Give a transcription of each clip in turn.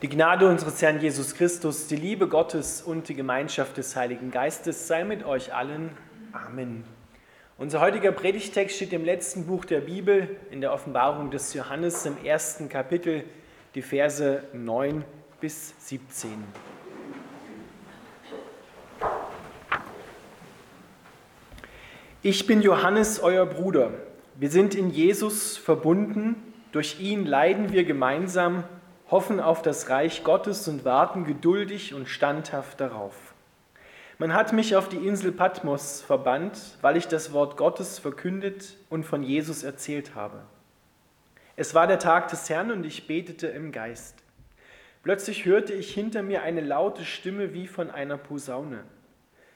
Die Gnade unseres Herrn Jesus Christus, die Liebe Gottes und die Gemeinschaft des Heiligen Geistes sei mit euch allen. Amen. Unser heutiger Predigtext steht im letzten Buch der Bibel, in der Offenbarung des Johannes im ersten Kapitel, die Verse 9 bis 17. Ich bin Johannes, euer Bruder. Wir sind in Jesus verbunden. Durch ihn leiden wir gemeinsam hoffen auf das Reich Gottes und warten geduldig und standhaft darauf. Man hat mich auf die Insel Patmos verbannt, weil ich das Wort Gottes verkündet und von Jesus erzählt habe. Es war der Tag des Herrn und ich betete im Geist. Plötzlich hörte ich hinter mir eine laute Stimme wie von einer Posaune.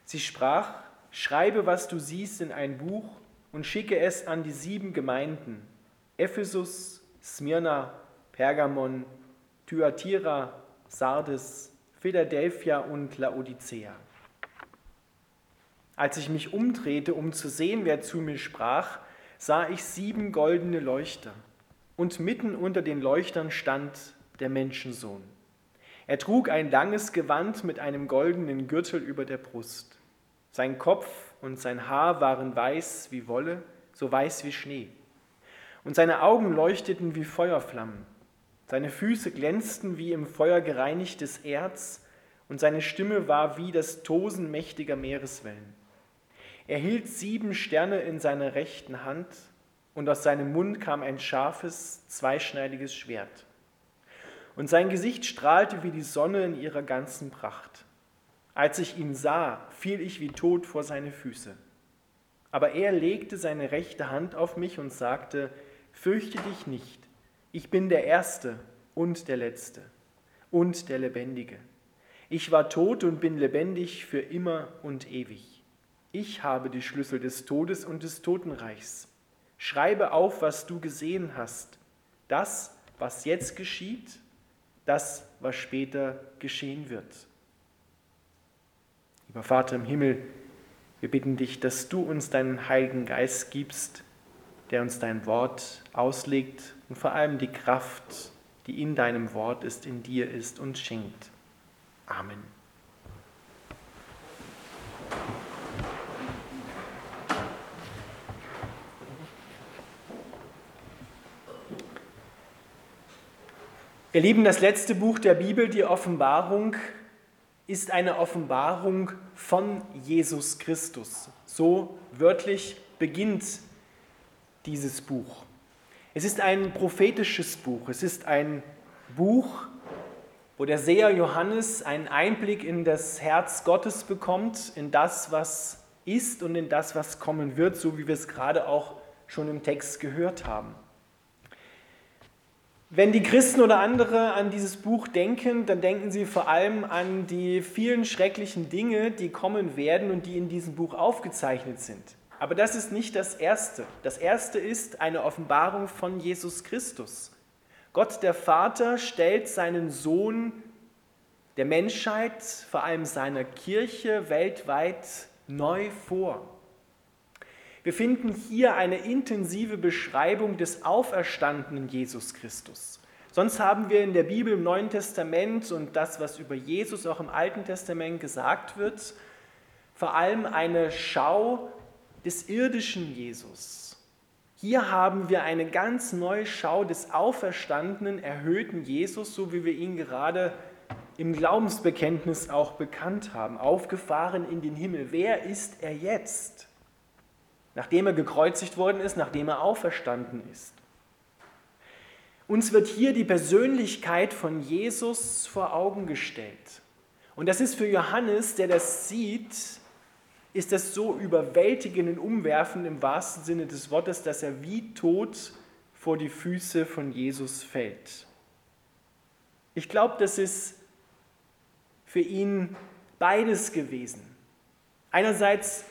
Sie sprach, schreibe, was du siehst, in ein Buch und schicke es an die sieben Gemeinden, Ephesus, Smyrna, Pergamon, Thyatira, Sardes, Philadelphia und Laodicea. Als ich mich umdrehte, um zu sehen, wer zu mir sprach, sah ich sieben goldene Leuchter, und mitten unter den Leuchtern stand der Menschensohn. Er trug ein langes Gewand mit einem goldenen Gürtel über der Brust. Sein Kopf und sein Haar waren weiß wie Wolle, so weiß wie Schnee. Und seine Augen leuchteten wie Feuerflammen. Seine Füße glänzten wie im Feuer gereinigtes Erz und seine Stimme war wie das Tosen mächtiger Meereswellen. Er hielt sieben Sterne in seiner rechten Hand und aus seinem Mund kam ein scharfes, zweischneidiges Schwert. Und sein Gesicht strahlte wie die Sonne in ihrer ganzen Pracht. Als ich ihn sah, fiel ich wie tot vor seine Füße. Aber er legte seine rechte Hand auf mich und sagte, Fürchte dich nicht, ich bin der Erste und der Letzte und der Lebendige. Ich war tot und bin lebendig für immer und ewig. Ich habe die Schlüssel des Todes und des Totenreichs. Schreibe auf, was du gesehen hast. Das, was jetzt geschieht, das, was später geschehen wird. Lieber Vater im Himmel, wir bitten dich, dass du uns deinen Heiligen Geist gibst, der uns dein Wort auslegt und vor allem die Kraft, die in deinem Wort ist, in dir ist und schenkt. Amen. Ihr Lieben, das letzte Buch der Bibel, die Offenbarung, ist eine Offenbarung von Jesus Christus. So wörtlich beginnt dieses Buch. Es ist ein prophetisches Buch. Es ist ein Buch, wo der Seher Johannes einen Einblick in das Herz Gottes bekommt, in das, was ist und in das, was kommen wird, so wie wir es gerade auch schon im Text gehört haben. Wenn die Christen oder andere an dieses Buch denken, dann denken sie vor allem an die vielen schrecklichen Dinge, die kommen werden und die in diesem Buch aufgezeichnet sind. Aber das ist nicht das Erste. Das Erste ist eine Offenbarung von Jesus Christus. Gott der Vater stellt seinen Sohn der Menschheit, vor allem seiner Kirche weltweit neu vor. Wir finden hier eine intensive Beschreibung des auferstandenen Jesus Christus. Sonst haben wir in der Bibel im Neuen Testament und das, was über Jesus auch im Alten Testament gesagt wird, vor allem eine Schau des irdischen Jesus. Hier haben wir eine ganz neue Schau des auferstandenen, erhöhten Jesus, so wie wir ihn gerade im Glaubensbekenntnis auch bekannt haben, aufgefahren in den Himmel. Wer ist er jetzt? Nachdem er gekreuzigt worden ist, nachdem er auferstanden ist. Uns wird hier die Persönlichkeit von Jesus vor Augen gestellt. Und das ist für Johannes, der das sieht, ist das so überwältigend und umwerfend im wahrsten Sinne des Wortes, dass er wie tot vor die Füße von Jesus fällt. Ich glaube, das ist für ihn beides gewesen. Einerseits,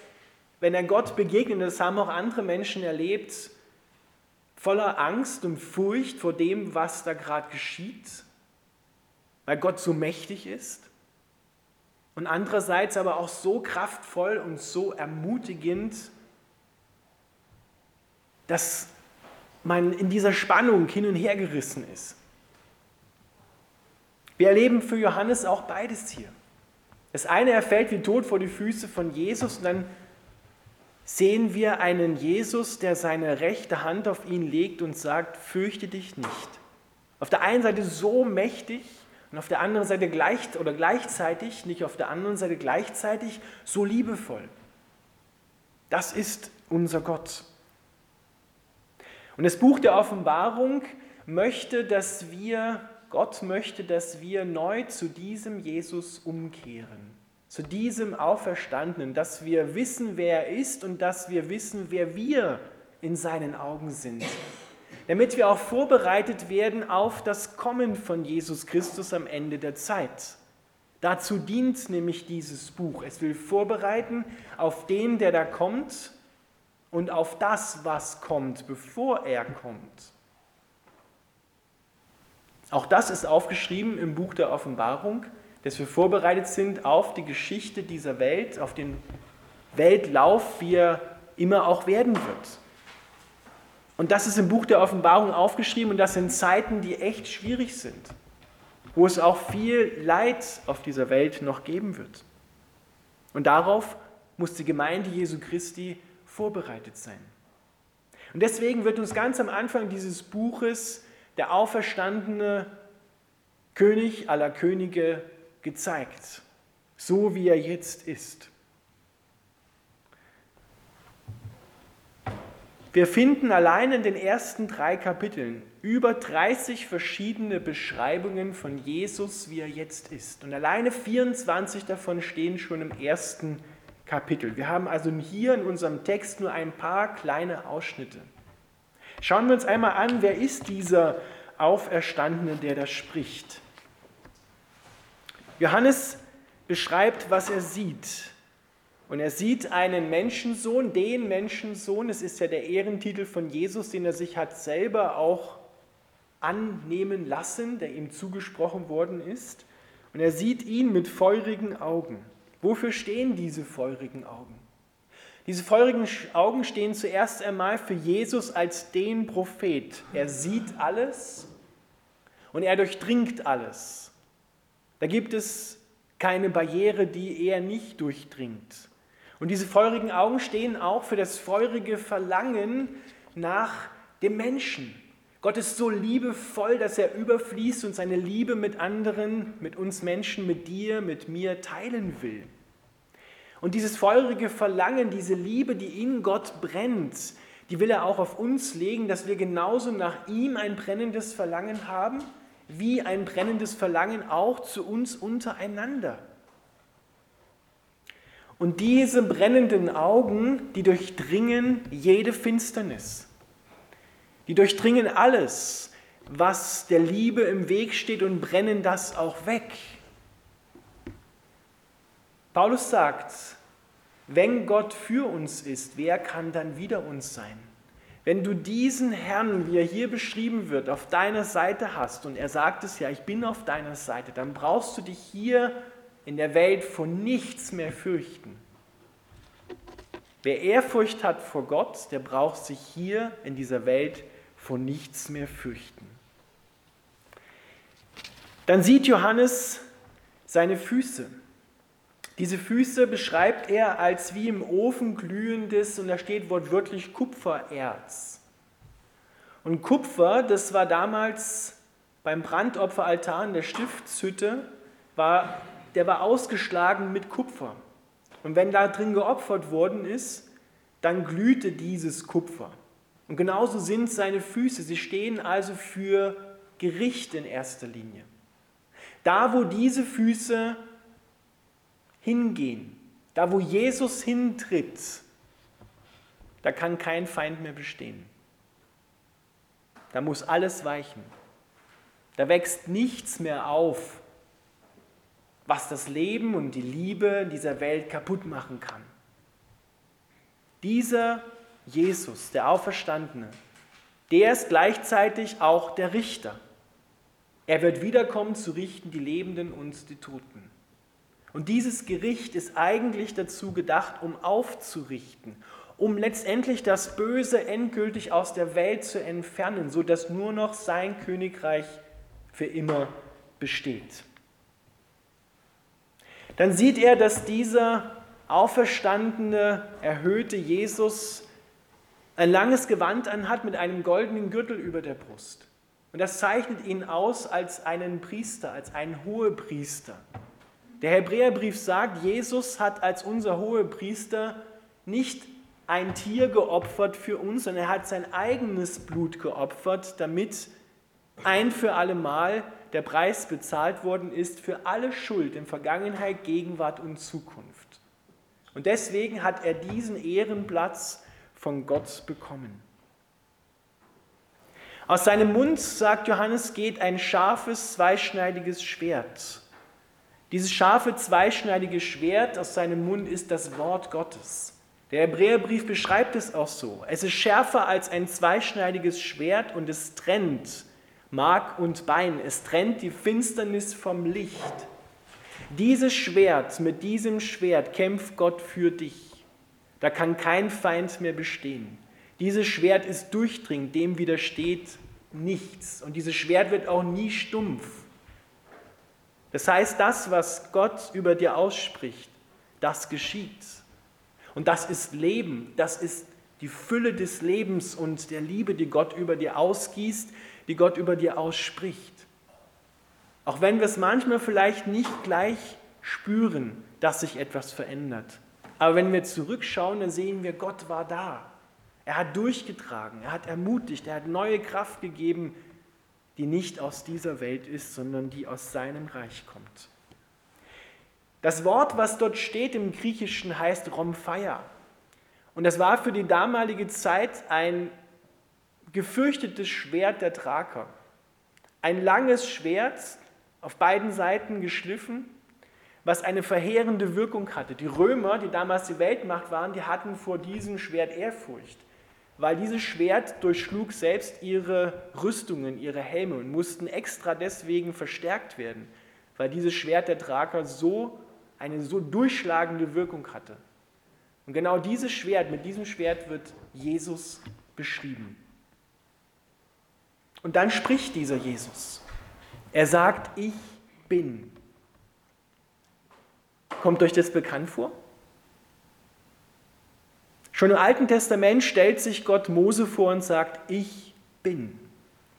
wenn er Gott begegnet, das haben auch andere Menschen erlebt, voller Angst und Furcht vor dem, was da gerade geschieht, weil Gott so mächtig ist und andererseits aber auch so kraftvoll und so ermutigend, dass man in dieser Spannung hin und her gerissen ist. Wir erleben für Johannes auch beides hier. Das eine, er fällt wie tot vor die Füße von Jesus und dann sehen wir einen Jesus, der seine rechte Hand auf ihn legt und sagt, fürchte dich nicht. Auf der einen Seite so mächtig und auf der anderen Seite gleich oder gleichzeitig, nicht auf der anderen Seite gleichzeitig so liebevoll. Das ist unser Gott. Und das Buch der Offenbarung möchte, dass wir, Gott möchte, dass wir neu zu diesem Jesus umkehren zu diesem Auferstandenen, dass wir wissen, wer er ist und dass wir wissen, wer wir in seinen Augen sind. Damit wir auch vorbereitet werden auf das Kommen von Jesus Christus am Ende der Zeit. Dazu dient nämlich dieses Buch. Es will vorbereiten auf den, der da kommt und auf das, was kommt, bevor er kommt. Auch das ist aufgeschrieben im Buch der Offenbarung dass wir vorbereitet sind auf die Geschichte dieser Welt, auf den Weltlauf, wie er immer auch werden wird. Und das ist im Buch der Offenbarung aufgeschrieben und das sind Zeiten, die echt schwierig sind, wo es auch viel Leid auf dieser Welt noch geben wird. Und darauf muss die Gemeinde Jesu Christi vorbereitet sein. Und deswegen wird uns ganz am Anfang dieses Buches der auferstandene König aller Könige gezeigt, so wie er jetzt ist. Wir finden allein in den ersten drei Kapiteln über 30 verschiedene Beschreibungen von Jesus, wie er jetzt ist. Und alleine 24 davon stehen schon im ersten Kapitel. Wir haben also hier in unserem Text nur ein paar kleine Ausschnitte. Schauen wir uns einmal an, wer ist dieser Auferstandene, der da spricht. Johannes beschreibt, was er sieht. Und er sieht einen Menschensohn, den Menschensohn, es ist ja der Ehrentitel von Jesus, den er sich hat selber auch annehmen lassen, der ihm zugesprochen worden ist. Und er sieht ihn mit feurigen Augen. Wofür stehen diese feurigen Augen? Diese feurigen Augen stehen zuerst einmal für Jesus als den Prophet. Er sieht alles und er durchdringt alles. Da gibt es keine Barriere, die er nicht durchdringt. Und diese feurigen Augen stehen auch für das feurige Verlangen nach dem Menschen. Gott ist so liebevoll, dass er überfließt und seine Liebe mit anderen, mit uns Menschen, mit dir, mit mir teilen will. Und dieses feurige Verlangen, diese Liebe, die in Gott brennt, die will er auch auf uns legen, dass wir genauso nach ihm ein brennendes Verlangen haben wie ein brennendes Verlangen auch zu uns untereinander. Und diese brennenden Augen, die durchdringen jede Finsternis. Die durchdringen alles, was der Liebe im Weg steht und brennen das auch weg. Paulus sagt, wenn Gott für uns ist, wer kann dann wider uns sein? Wenn du diesen Herrn, wie er hier beschrieben wird, auf deiner Seite hast, und er sagt es ja, ich bin auf deiner Seite, dann brauchst du dich hier in der Welt vor nichts mehr fürchten. Wer Ehrfurcht hat vor Gott, der braucht sich hier in dieser Welt vor nichts mehr fürchten. Dann sieht Johannes seine Füße. Diese Füße beschreibt er als wie im Ofen glühendes, und da steht wortwörtlich Kupfererz. Und Kupfer, das war damals beim Brandopferaltar in der Stiftshütte, war, der war ausgeschlagen mit Kupfer. Und wenn da drin geopfert worden ist, dann glühte dieses Kupfer. Und genauso sind seine Füße. Sie stehen also für Gericht in erster Linie. Da, wo diese Füße hingehen, da wo Jesus hintritt, da kann kein Feind mehr bestehen. Da muss alles weichen. Da wächst nichts mehr auf, was das Leben und die Liebe dieser Welt kaputt machen kann. Dieser Jesus, der Auferstandene, der ist gleichzeitig auch der Richter. Er wird wiederkommen zu richten die Lebenden und die Toten. Und dieses Gericht ist eigentlich dazu gedacht, um aufzurichten, um letztendlich das Böse endgültig aus der Welt zu entfernen, sodass nur noch sein Königreich für immer besteht. Dann sieht er, dass dieser auferstandene, erhöhte Jesus ein langes Gewand anhat mit einem goldenen Gürtel über der Brust. Und das zeichnet ihn aus als einen Priester, als einen Hohepriester. Der Hebräerbrief sagt, Jesus hat als unser Hohepriester nicht ein Tier geopfert für uns, sondern er hat sein eigenes Blut geopfert, damit ein für alle Mal der Preis bezahlt worden ist für alle Schuld in Vergangenheit, Gegenwart und Zukunft. Und deswegen hat er diesen Ehrenplatz von Gott bekommen. Aus seinem Mund, sagt Johannes, geht ein scharfes, zweischneidiges Schwert. Dieses scharfe, zweischneidige Schwert aus seinem Mund ist das Wort Gottes. Der Hebräerbrief beschreibt es auch so. Es ist schärfer als ein zweischneidiges Schwert und es trennt Mark und Bein. Es trennt die Finsternis vom Licht. Dieses Schwert, mit diesem Schwert kämpft Gott für dich. Da kann kein Feind mehr bestehen. Dieses Schwert ist durchdringend, dem widersteht nichts. Und dieses Schwert wird auch nie stumpf. Das heißt, das, was Gott über dir ausspricht, das geschieht. Und das ist Leben, das ist die Fülle des Lebens und der Liebe, die Gott über dir ausgießt, die Gott über dir ausspricht. Auch wenn wir es manchmal vielleicht nicht gleich spüren, dass sich etwas verändert. Aber wenn wir zurückschauen, dann sehen wir, Gott war da. Er hat durchgetragen, er hat ermutigt, er hat neue Kraft gegeben, die nicht aus dieser Welt ist, sondern die aus seinem Reich kommt. Das Wort, was dort steht im Griechischen, heißt Romphia. Und das war für die damalige Zeit ein gefürchtetes Schwert der Thraker. Ein langes Schwert, auf beiden Seiten geschliffen, was eine verheerende Wirkung hatte. Die Römer, die damals die Weltmacht waren, die hatten vor diesem Schwert Ehrfurcht, weil dieses Schwert durchschlug selbst ihre Rüstungen, ihre Helme und mussten extra deswegen verstärkt werden, weil dieses Schwert der Thraker so eine so durchschlagende Wirkung hatte. Und genau dieses Schwert, mit diesem Schwert wird Jesus beschrieben. Und dann spricht dieser Jesus. Er sagt, ich bin. Kommt euch das bekannt vor? Schon im Alten Testament stellt sich Gott Mose vor und sagt, ich bin.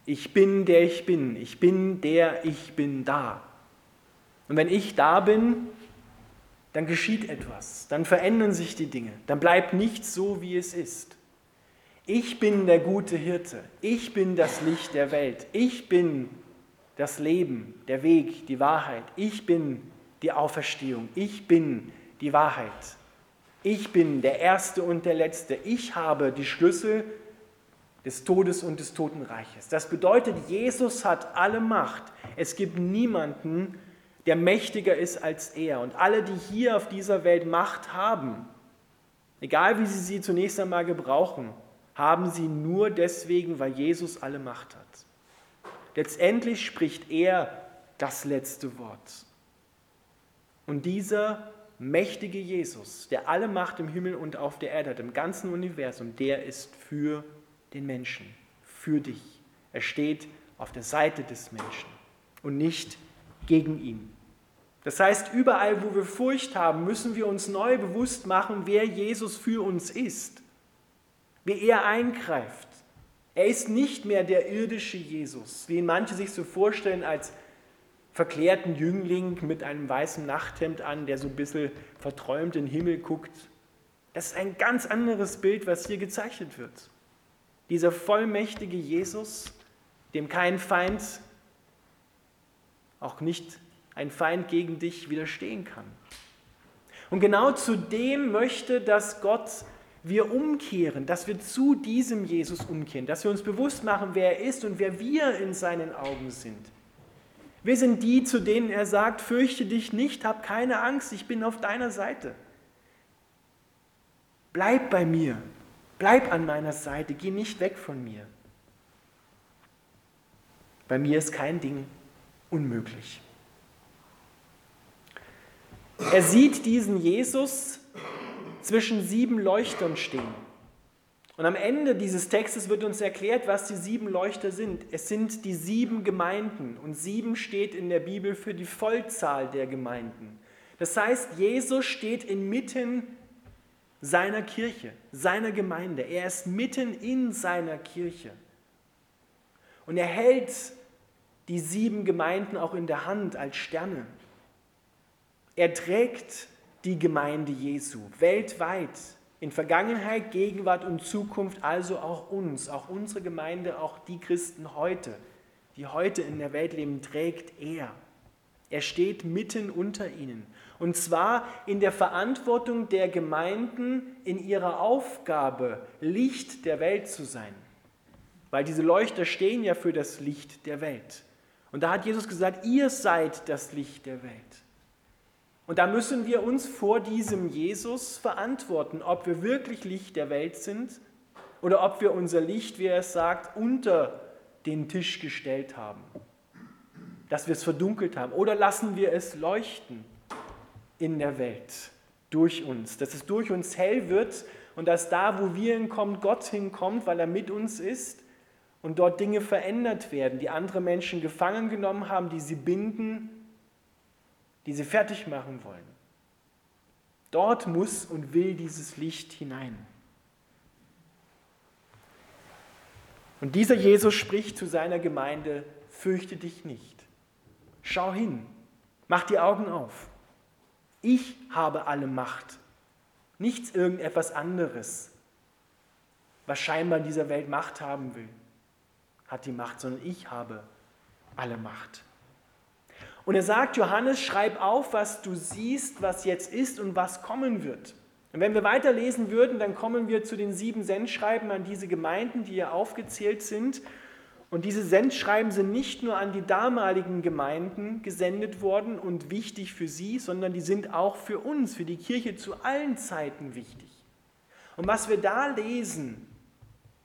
Ich bin, der ich bin. Ich bin, der ich bin da. Und wenn ich da bin, dann geschieht etwas, dann verändern sich die Dinge, dann bleibt nichts so, wie es ist. Ich bin der gute Hirte, ich bin das Licht der Welt, ich bin das Leben, der Weg, die Wahrheit, ich bin die Auferstehung. Ich bin die Wahrheit. Ich bin der Erste und der Letzte. Ich habe die Schlüssel des Todes und des Totenreiches. Das bedeutet, Jesus hat alle Macht. Es gibt niemanden, der mächtiger ist als er. Und alle, die hier auf dieser Welt Macht haben, egal wie sie sie zunächst einmal gebrauchen, haben sie nur deswegen, weil Jesus alle Macht hat. Letztendlich spricht er das letzte Wort. Und dieser mächtige Jesus, der alle Macht im Himmel und auf der Erde hat, im ganzen Universum, der ist für den Menschen, für dich. Er steht auf der Seite des Menschen und nicht gegen ihn. Das heißt, überall, wo wir Furcht haben, müssen wir uns neu bewusst machen, wer Jesus für uns ist, wie er eingreift. Er ist nicht mehr der irdische Jesus, wie ihn manche sich so vorstellen als verklärten Jüngling mit einem weißen Nachthemd an, der so ein bisschen verträumt in den Himmel guckt. Das ist ein ganz anderes Bild, was hier gezeichnet wird. Dieser vollmächtige Jesus, dem kein Feind, auch nicht ein Feind gegen dich widerstehen kann. Und genau zu dem möchte, dass Gott wir umkehren, dass wir zu diesem Jesus umkehren, dass wir uns bewusst machen, wer er ist und wer wir in seinen Augen sind. Wir sind die, zu denen er sagt, fürchte dich nicht, hab keine Angst, ich bin auf deiner Seite. Bleib bei mir, bleib an meiner Seite, geh nicht weg von mir. Bei mir ist kein Ding unmöglich. Er sieht diesen Jesus zwischen sieben Leuchtern stehen. Und am Ende dieses Textes wird uns erklärt, was die sieben Leuchter sind. Es sind die sieben Gemeinden und sieben steht in der Bibel für die Vollzahl der Gemeinden. Das heißt, Jesus steht inmitten seiner Kirche, seiner Gemeinde. Er ist mitten in seiner Kirche. Und er hält die sieben Gemeinden auch in der Hand als Sterne. Er trägt die Gemeinde Jesu weltweit, in Vergangenheit, Gegenwart und Zukunft, also auch uns, auch unsere Gemeinde, auch die Christen heute, die heute in der Welt leben, trägt er. Er steht mitten unter ihnen. Und zwar in der Verantwortung der Gemeinden, in ihrer Aufgabe, Licht der Welt zu sein. Weil diese Leuchter stehen ja für das Licht der Welt. Und da hat Jesus gesagt, ihr seid das Licht der Welt. Und da müssen wir uns vor diesem Jesus verantworten, ob wir wirklich Licht der Welt sind oder ob wir unser Licht, wie er es sagt, unter den Tisch gestellt haben, dass wir es verdunkelt haben. Oder lassen wir es leuchten in der Welt durch uns, dass es durch uns hell wird und dass da, wo wir hinkommen, Gott hinkommt, weil er mit uns ist und dort Dinge verändert werden, die andere Menschen gefangen genommen haben, die sie binden, die sie fertig machen wollen. Dort muss und will dieses Licht hinein. Und dieser Jesus spricht zu seiner Gemeinde, fürchte dich nicht. Schau hin, mach die Augen auf. Ich habe alle Macht, nichts irgendetwas anderes, was scheinbar in dieser Welt Macht haben will hat die Macht, sondern ich habe alle Macht. Und er sagt, Johannes, schreib auf, was du siehst, was jetzt ist und was kommen wird. Und wenn wir weiterlesen würden, dann kommen wir zu den sieben Sendschreiben an diese Gemeinden, die hier aufgezählt sind. Und diese Sendschreiben sind nicht nur an die damaligen Gemeinden gesendet worden und wichtig für sie, sondern die sind auch für uns, für die Kirche zu allen Zeiten wichtig. Und was wir da lesen,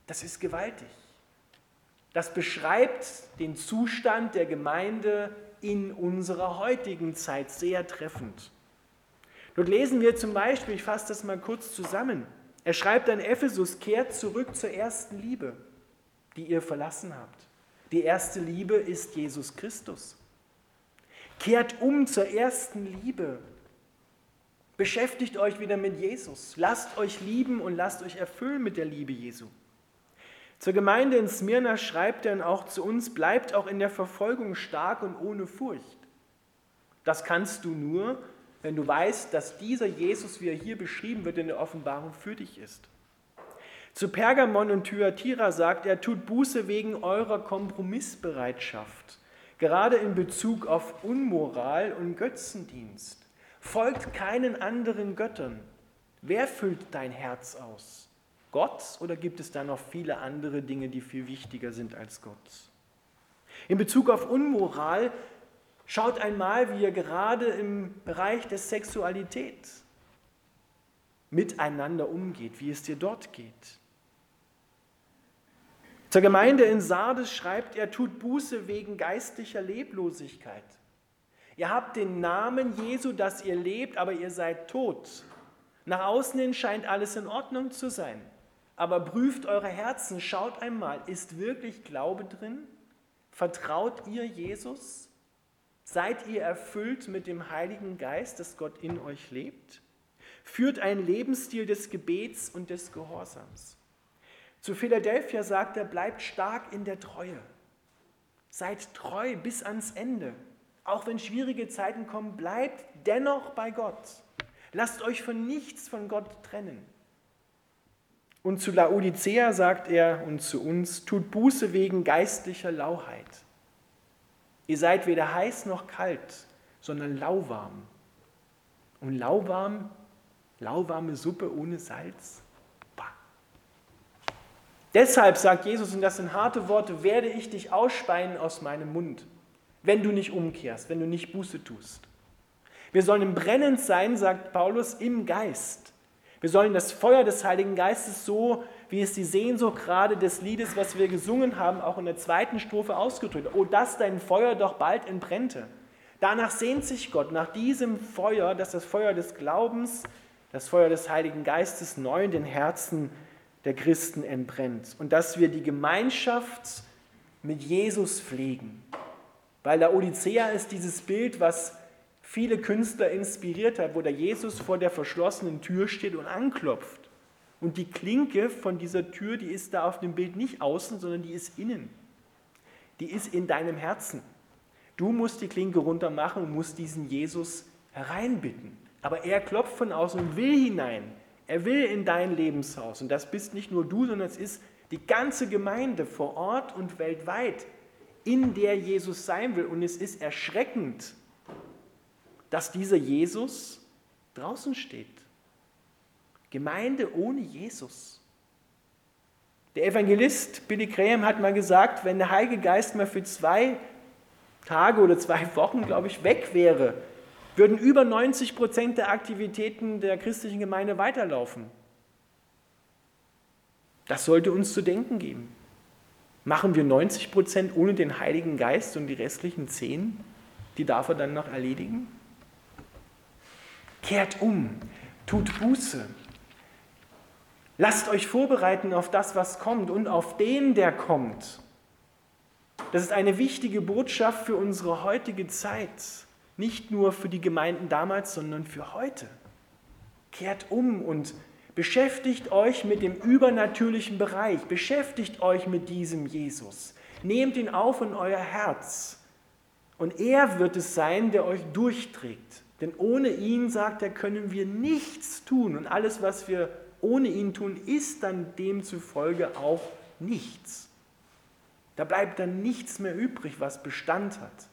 das ist gewaltig. Das beschreibt den Zustand der Gemeinde in unserer heutigen Zeit sehr treffend. Dort lesen wir zum Beispiel, ich fasse das mal kurz zusammen, er schreibt an Ephesus, kehrt zurück zur ersten Liebe, die ihr verlassen habt. Die erste Liebe ist Jesus Christus. Kehrt um zur ersten Liebe. Beschäftigt euch wieder mit Jesus. Lasst euch lieben und lasst euch erfüllen mit der Liebe Jesu. Zur Gemeinde in Smyrna schreibt er dann auch zu uns, bleibt auch in der Verfolgung stark und ohne Furcht. Das kannst du nur, wenn du weißt, dass dieser Jesus, wie er hier beschrieben wird in der Offenbarung, für dich ist. Zu Pergamon und Thyatira sagt er, tut Buße wegen eurer Kompromissbereitschaft, gerade in Bezug auf Unmoral und Götzendienst. Folgt keinen anderen Göttern. Wer füllt dein Herz aus? Gott oder gibt es da noch viele andere Dinge, die viel wichtiger sind als Gott? In Bezug auf Unmoral, schaut einmal, wie ihr gerade im Bereich der Sexualität miteinander umgeht, wie es dir dort geht. Zur Gemeinde in Sardes schreibt er, tut Buße wegen geistlicher Leblosigkeit. Ihr habt den Namen Jesu, dass ihr lebt, aber ihr seid tot. Nach außen hin scheint alles in Ordnung zu sein. Aber prüft eure Herzen, schaut einmal, ist wirklich Glaube drin? Vertraut ihr Jesus? Seid ihr erfüllt mit dem Heiligen Geist, dass Gott in euch lebt? Führt einen Lebensstil des Gebets und des Gehorsams. Zu Philadelphia sagt er, bleibt stark in der Treue. Seid treu bis ans Ende. Auch wenn schwierige Zeiten kommen, bleibt dennoch bei Gott. Lasst euch von nichts von Gott trennen. Und zu Laodicea sagt er und zu uns, tut Buße wegen geistlicher Lauheit. Ihr seid weder heiß noch kalt, sondern lauwarm. Und lauwarm, lauwarme Suppe ohne Salz. Bah. Deshalb sagt Jesus, und das sind harte Worte, werde ich dich ausspeien aus meinem Mund, wenn du nicht umkehrst, wenn du nicht Buße tust. Wir sollen brennend sein, sagt Paulus, im Geist. Wir sollen das Feuer des Heiligen Geistes so, wie es die Sehnsucht gerade des Liedes, was wir gesungen haben, auch in der zweiten Strophe ausgedrückt. Oh, dass dein Feuer doch bald entbrennte. Danach sehnt sich Gott, nach diesem Feuer, dass das Feuer des Glaubens, das Feuer des Heiligen Geistes neu in den Herzen der Christen entbrennt. Und dass wir die Gemeinschaft mit Jesus pflegen. Weil der Odyssea ist dieses Bild, was viele Künstler inspiriert hat, wo der Jesus vor der verschlossenen Tür steht und anklopft. Und die Klinke von dieser Tür, die ist da auf dem Bild nicht außen, sondern die ist innen. Die ist in deinem Herzen. Du musst die Klinke runter machen und musst diesen Jesus hereinbitten. Aber er klopft von außen und will hinein. Er will in dein Lebenshaus. Und das bist nicht nur du, sondern es ist die ganze Gemeinde vor Ort und weltweit, in der Jesus sein will. Und es ist erschreckend, dass dieser Jesus draußen steht. Gemeinde ohne Jesus. Der Evangelist Billy Graham hat mal gesagt, wenn der Heilige Geist mal für zwei Tage oder zwei Wochen, glaube ich, weg wäre, würden über 90 Prozent der Aktivitäten der christlichen Gemeinde weiterlaufen. Das sollte uns zu denken geben. Machen wir 90 Prozent ohne den Heiligen Geist und die restlichen 10, die darf er dann noch erledigen? Kehrt um, tut Buße, Lasst euch vorbereiten auf das, was kommt und auf den, der kommt. Das ist eine wichtige Botschaft für unsere heutige Zeit. Nicht nur für die Gemeinden damals, sondern für heute. Kehrt um und beschäftigt euch mit dem übernatürlichen Bereich. Beschäftigt euch mit diesem Jesus. Nehmt ihn auf in euer Herz. Und er wird es sein, der euch durchträgt. Denn ohne ihn, sagt er, können wir nichts tun. Und alles, was wir ohne ihn tun, ist dann demzufolge auch nichts. Da bleibt dann nichts mehr übrig, was Bestand hat.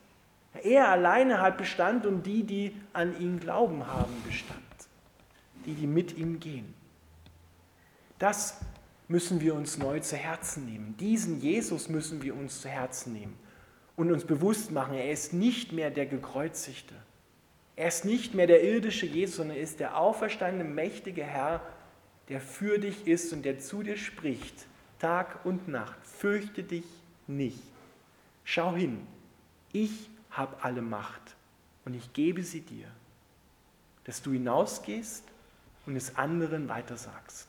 Er alleine hat Bestand und die, die an ihn glauben, haben Bestand. Die, die mit ihm gehen. Das müssen wir uns neu zu Herzen nehmen. Diesen Jesus müssen wir uns zu Herzen nehmen und uns bewusst machen, er ist nicht mehr der Gekreuzigte. Er ist nicht mehr der irdische Jesus, sondern er ist der auferstandene, mächtige Herr, der für dich ist und der zu dir spricht, Tag und Nacht. Fürchte dich nicht. Schau hin, ich habe alle Macht und ich gebe sie dir, dass du hinausgehst und es anderen weitersagst.